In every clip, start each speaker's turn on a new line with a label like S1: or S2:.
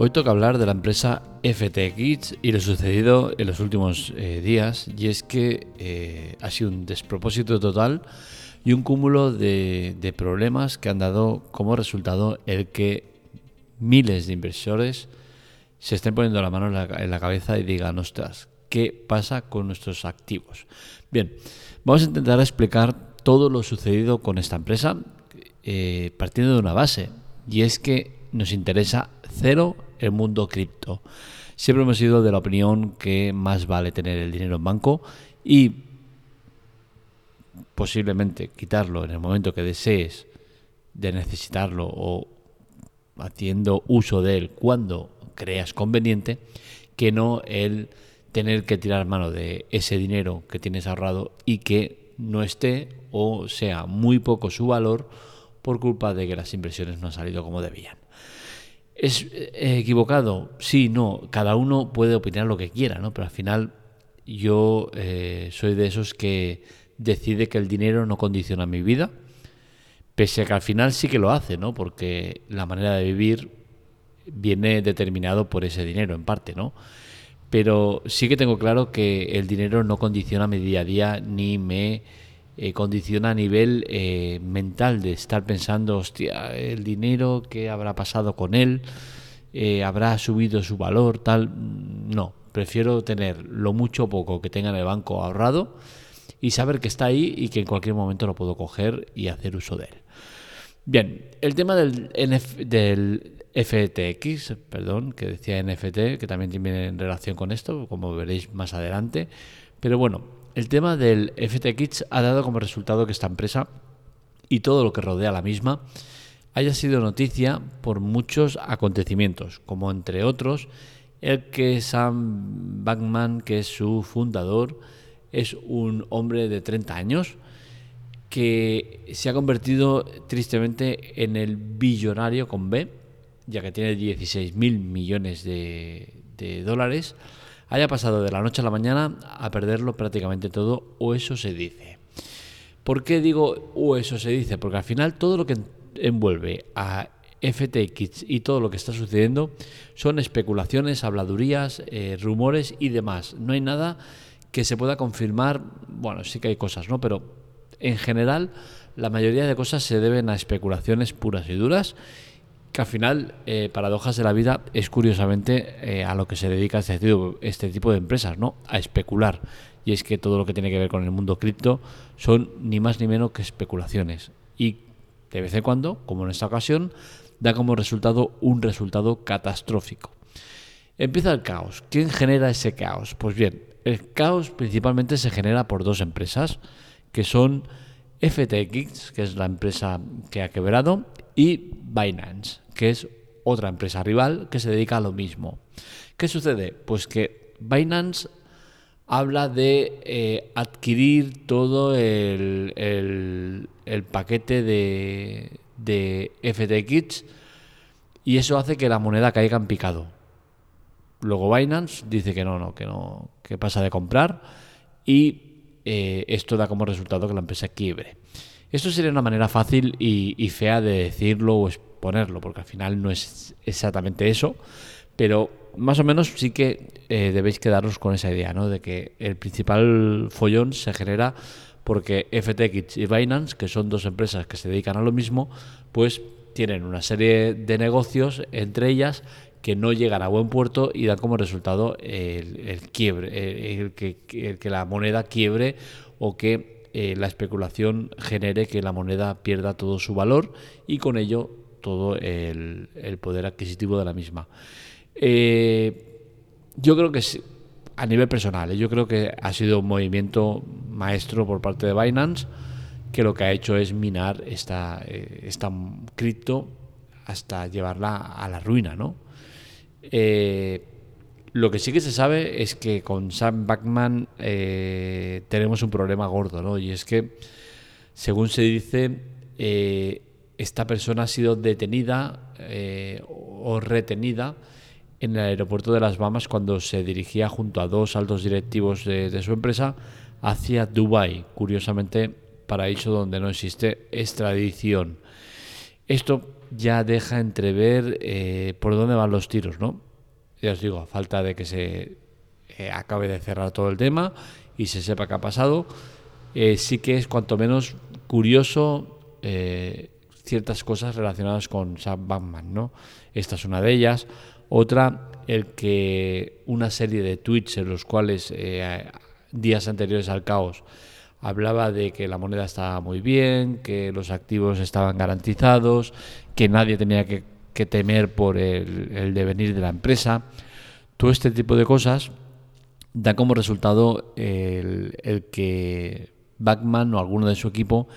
S1: Hoy toca hablar de la empresa FTX y lo sucedido en los últimos eh, días, y es que eh, ha sido un despropósito total y un cúmulo de, problemas que han dado como resultado el que miles de inversores se estén poniendo la mano en la, cabeza y digan, ostras, ¿qué pasa con nuestros activos? Bien, vamos a intentar explicar todo lo sucedido con esta empresa eh, partiendo de una base, y es que nos interesa cero el mundo cripto. Siempre hemos sido de la opinión que más vale tener el dinero en banco y posiblemente quitarlo en el momento que desees de necesitarlo o haciendo uso de él cuando creas conveniente, que no el tener que tirar mano de ese dinero que tienes ahorrado y que no esté o sea muy poco su valor por culpa de que las inversiones no han salido como debían. ¿Es eh, equivocado? Sí, no. Cada uno puede opinar lo que quiera, ¿no? Pero al final yo eh, soy de esos que decide que el dinero no condiciona mi vida, pese a que al final sí que lo hace, ¿no? Porque la manera de vivir viene determinado por ese dinero, en parte, ¿no? Pero sí que tengo claro que el dinero no condiciona mi día a día ni me eh, condiciona a nivel eh, mental de estar pensando, hostia, el dinero, ¿qué habrá pasado con él? Eh, ¿Habrá subido su valor? Tal. No, prefiero tener lo mucho o poco que tenga en el banco ahorrado y saber que está ahí y que en cualquier momento lo puedo coger y hacer uso de él. Bien, el tema del, del FTX, perdón, que decía NFT, que también tiene en relación con esto, como veréis más adelante. Pero bueno, el tema del FTX ha dado como resultado que esta empresa y todo lo que rodea a la misma haya sido noticia por muchos acontecimientos, como entre otros el que Sam Bankman, que es su fundador, es un hombre de 30 años que se ha convertido tristemente en el billonario con B, ya que tiene 16 mil millones de, de dólares haya pasado de la noche a la mañana a perderlo prácticamente todo, o eso se dice. ¿Por qué digo o eso se dice? Porque al final todo lo que envuelve a FTX y todo lo que está sucediendo son especulaciones, habladurías, eh, rumores y demás. No hay nada que se pueda confirmar. Bueno, sí que hay cosas, ¿no? Pero en general la mayoría de cosas se deben a especulaciones puras y duras que al final, eh, paradojas de la vida, es curiosamente eh, a lo que se dedica este tipo, este tipo de empresas, ¿no? A especular. Y es que todo lo que tiene que ver con el mundo cripto son ni más ni menos que especulaciones. Y de vez en cuando, como en esta ocasión, da como resultado un resultado catastrófico. Empieza el caos. ¿Quién genera ese caos? Pues bien, el caos principalmente se genera por dos empresas, que son FTX, que es la empresa que ha quebrado, y Binance, que es otra empresa rival que se dedica a lo mismo. ¿Qué sucede? Pues que Binance habla de eh, adquirir todo el, paquete de, de FTX y eso hace que la moneda caiga en picado. Luego Binance dice que no, no, que no, que pasa de comprar y eh, esto da como resultado que la empresa quiebre. Esto sería una manera fácil y, fea de decirlo o exponerlo, porque al final no es exactamente eso, pero más o menos sí que eh, debéis quedaros con esa idea, ¿no? De que el principal follón se genera porque FTX y Binance, que son dos empresas que se dedican a lo mismo, pues tienen una serie de negocios entre ellas que no llegan a buen puerto y dan como resultado el, quiebre, el que la moneda quiebre o que eh, la especulación genere que la moneda pierda todo su valor y con ello todo el, poder adquisitivo de la misma. Eh, yo creo que a nivel personal, ¿eh? yo creo que ha sido un movimiento maestro por parte de Binance que lo que ha hecho es minar esta, esta cripto hasta llevarla a la ruina, ¿no? Lo que sí que se sabe es que con Sam Backman eh, tenemos un problema gordo, ¿no? Y es que, según se dice, eh, esta persona ha sido detenida eh, o retenida en el aeropuerto de Las Bahamas cuando se dirigía junto a dos altos directivos de, su empresa hacia Dubái, curiosamente paraíso donde no existe extradición. Esto ya deja entrever eh, por dónde van los tiros, ¿no? Ya os digo, a falta de que se eh, acabe de cerrar todo el tema y se sepa qué ha pasado, eh, sí que es cuanto menos curioso ciertas cosas relacionadas con Sam Batman, ¿no? Esta es una de ellas. Otra, el que una serie de tweets en los cuales días anteriores al caos hablaba de que la moneda estaba muy bien, que los activos estaban garantizados, que nadie tenía que, temer por el, devenir de la empresa. Todo este tipo de cosas da como resultado el, que Backman o alguno de su equipo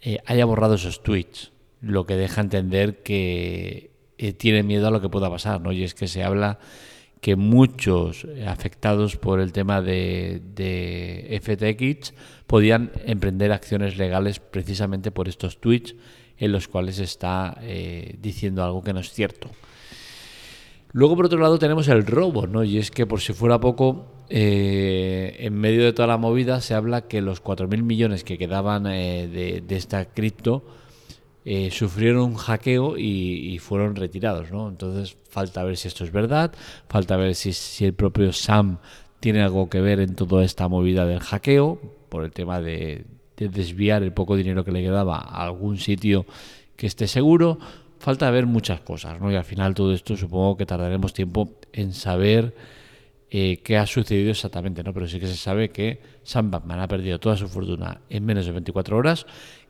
S1: eh, haya borrado esos tweets, lo que deja entender que eh, tiene miedo a lo que pueda pasar. Y es que se habla que muchos afectados por el tema de, de FTX podían emprender acciones legales precisamente por estos tweets en los cuales está eh, diciendo algo que no es cierto. Luego, por otro lado, tenemos el robo, ¿no? Y es que, por si fuera poco, eh, en medio de toda la movida se habla que los 4.000 millones que quedaban eh, de, esta cripto sufrieron un hackeo y, fueron retirados, ¿no? Entonces, falta ver si esto es verdad, falta ver si, si el propio Sam tiene algo que ver en toda esta movida del hackeo, por el tema de, desviar el poco dinero que le quedaba a algún sitio que esté seguro. Falta ver muchas cosas, ¿no? Y al final todo esto supongo que tardaremos tiempo en saber eh, qué ha sucedido exactamente, ¿no? Pero sí que se sabe que Sam Batman ha perdido toda su fortuna en menos de 24 horas,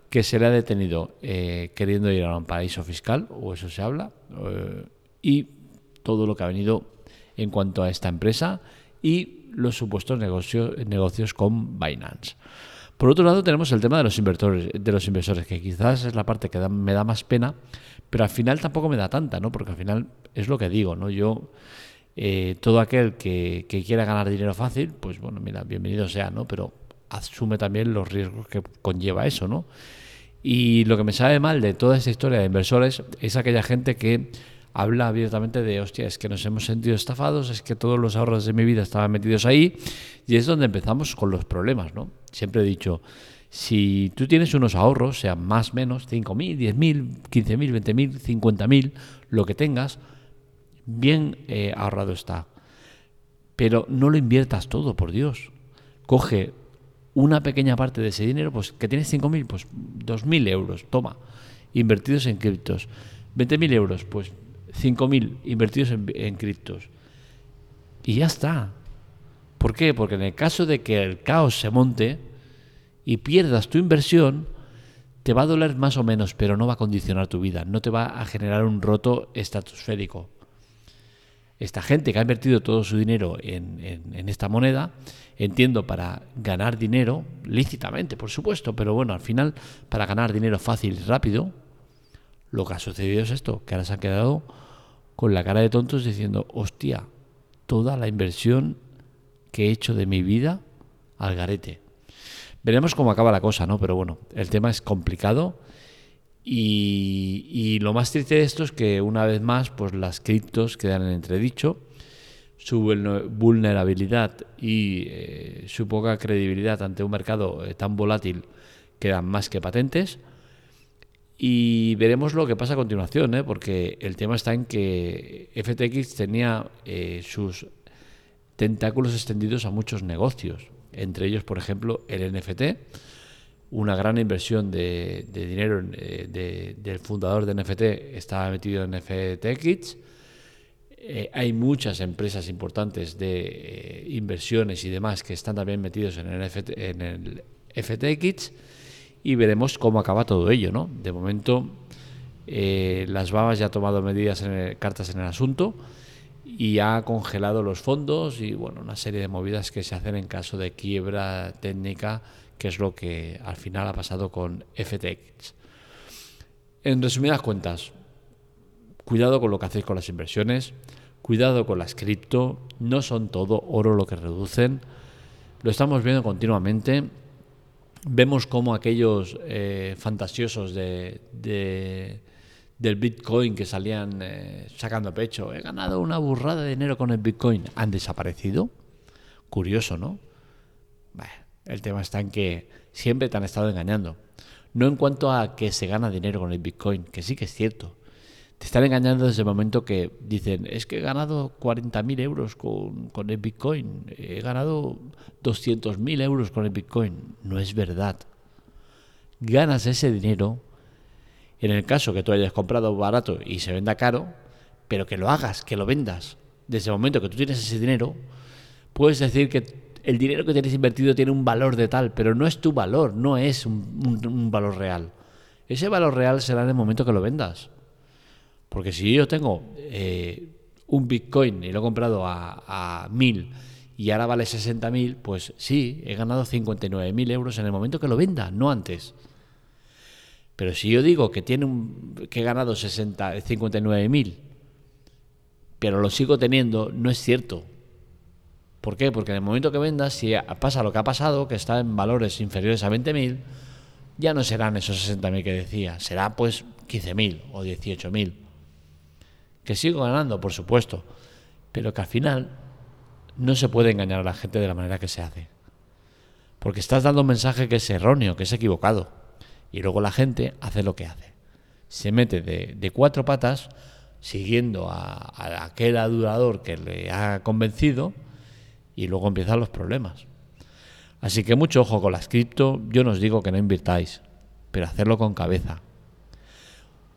S1: que se le ha detenido eh, queriendo ir a un paraíso fiscal, o eso se habla, eh, y todo lo que ha venido en cuanto a esta empresa y los supuestos negocios, negocios con Binance. Por otro lado, tenemos el tema de los inversores, de los inversores, que quizás es la parte que me da más pena, pero al final tampoco me da tanta, ¿no? Porque al final es lo que digo, ¿no? Yo, eh, todo aquel que, quiera ganar dinero fácil, pues bueno, mira, bienvenido sea, ¿no? Pero asume también los riesgos que conlleva eso, ¿no? Y lo que me sabe mal de toda esta historia de inversores es aquella gente que habla abiertamente de, hostia, es que nos hemos sentido estafados, es que todos los ahorros de mi vida estaban metidos ahí, y es donde empezamos con los problemas, ¿no? Siempre he dicho, si tú tienes unos ahorros, sean más, menos, 5.000, 10.000, 15.000, 20.000, 50.000, lo que tengas, bien eh, ahorrado está. Pero no lo inviertas todo, por Dios. Coge una pequeña parte de ese dinero, pues que tienes 5.000, pues 2.000 euros, toma, invertidos en criptos. 20.000 euros, pues 5.000 invertidos en, criptos. Y ya está. ¿Por qué? Porque en el caso de que el caos se monte y pierdas tu inversión, te va a doler más o menos, pero no va a condicionar tu vida, no te va a generar un roto estratosférico. Esta gente que ha invertido todo su dinero en, en, esta moneda, entiendo, para ganar dinero, lícitamente, por supuesto, pero bueno, al final, para ganar dinero fácil y rápido, lo que ha sucedido es esto, que ahora se han quedado con la cara de tontos diciendo, hostia, toda la inversión que he hecho de mi vida al garete. Veremos cómo acaba la cosa, ¿no? Pero bueno, el tema es complicado y, lo más triste de esto es que una vez más, pues las criptos quedan en entredicho, su vulnerabilidad y eh, su poca credibilidad ante un mercado eh, tan volátil quedan más que patentes. Y veremos lo que pasa a continuación, ¿eh? porque el tema está en que FTX tenía eh, sus tentáculos extendidos a muchos negocios, entre ellos, por ejemplo, el NFT, una gran inversión de, dinero eh, del fundador de NFT estaba metido en FTX. hay muchas empresas importantes de inversiones y demás que están también metidos en el, en el FTX y veremos cómo acaba todo ello. ¿no? De momento, eh, las Babas ya ha tomado medidas, cartas en el asunto y ha congelado los fondos y bueno, una serie de movidas que se hacen en caso de quiebra técnica, que es lo que al final ha pasado con FTX. En resumidas cuentas, cuidado con lo que hacéis con las inversiones, cuidado con las cripto, no son todo oro lo que reducen, lo estamos viendo continuamente vemos como aquellos eh, fantasiosos de, del Bitcoin que salían eh, sacando pecho, he ganado una burrada de dinero con el Bitcoin, han desaparecido. Curioso, ¿no? el tema está en que siempre te han estado engañando. No en cuanto a que se gana dinero con el Bitcoin, que sí que es cierto. Te están engañando desde el momento que dicen, es que he ganado 40.000 euros con, con el Bitcoin, he ganado 200.000 euros con el Bitcoin. No es verdad. Ganas ese dinero en el caso que tú hayas comprado barato y se venda caro, pero que lo hagas, que lo vendas. Desde el momento que tú tienes ese dinero, puedes decir que el dinero que tienes invertido tiene un valor de tal, pero no es tu valor, no es un, valor real. Ese valor real será en el momento que lo vendas. Porque si yo tengo eh, un Bitcoin y lo he comprado a, mil y ahora vale 60.000, pues sí, he ganado 59.000 euros en el momento que lo venda, no antes. Pero si yo digo que, tiene un, que he ganado 59.000, pero lo sigo teniendo, no es cierto. ¿Por qué? Porque en el momento que vendas, si pasa lo que ha pasado, que está en valores inferiores a 20.000, ya no serán esos 60.000 que decía, será pues 15.000 o 18.000. Que sigo ganando, por supuesto, pero que al final no se puede engañar a la gente de la manera que se hace. Porque estás dando un mensaje que es erróneo, que es equivocado. Y luego la gente hace lo que hace. Se mete de, cuatro patas siguiendo a, aquel adulador que le ha convencido y luego empiezan los problemas. Así que mucho ojo con las cripto. Yo no os digo que no invirtáis, pero hacerlo con cabeza.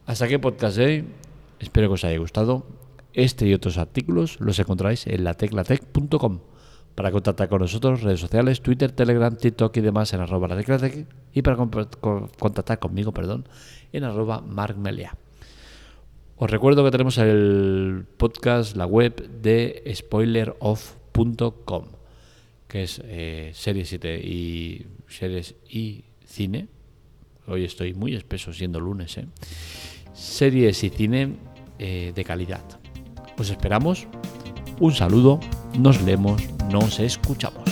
S1: Hasta aquí podcast hoy. Espero que os haya gustado. Este y otros artículos los encontráis en lateclatec.com. Para contactar con nosotros, redes sociales, Twitter, Telegram, TikTok y demás en arroba lateclatec. Y para contactar conmigo, perdón, en arroba markmelia. Os recuerdo que tenemos el podcast, la web de Spoiler Off com, que es eh, series 7 y series y cine. Hoy estoy muy espeso siendo lunes, ¿eh? Series y cine eh, de calidad. Os esperamos. Un saludo, nos leemos, nos escuchamos.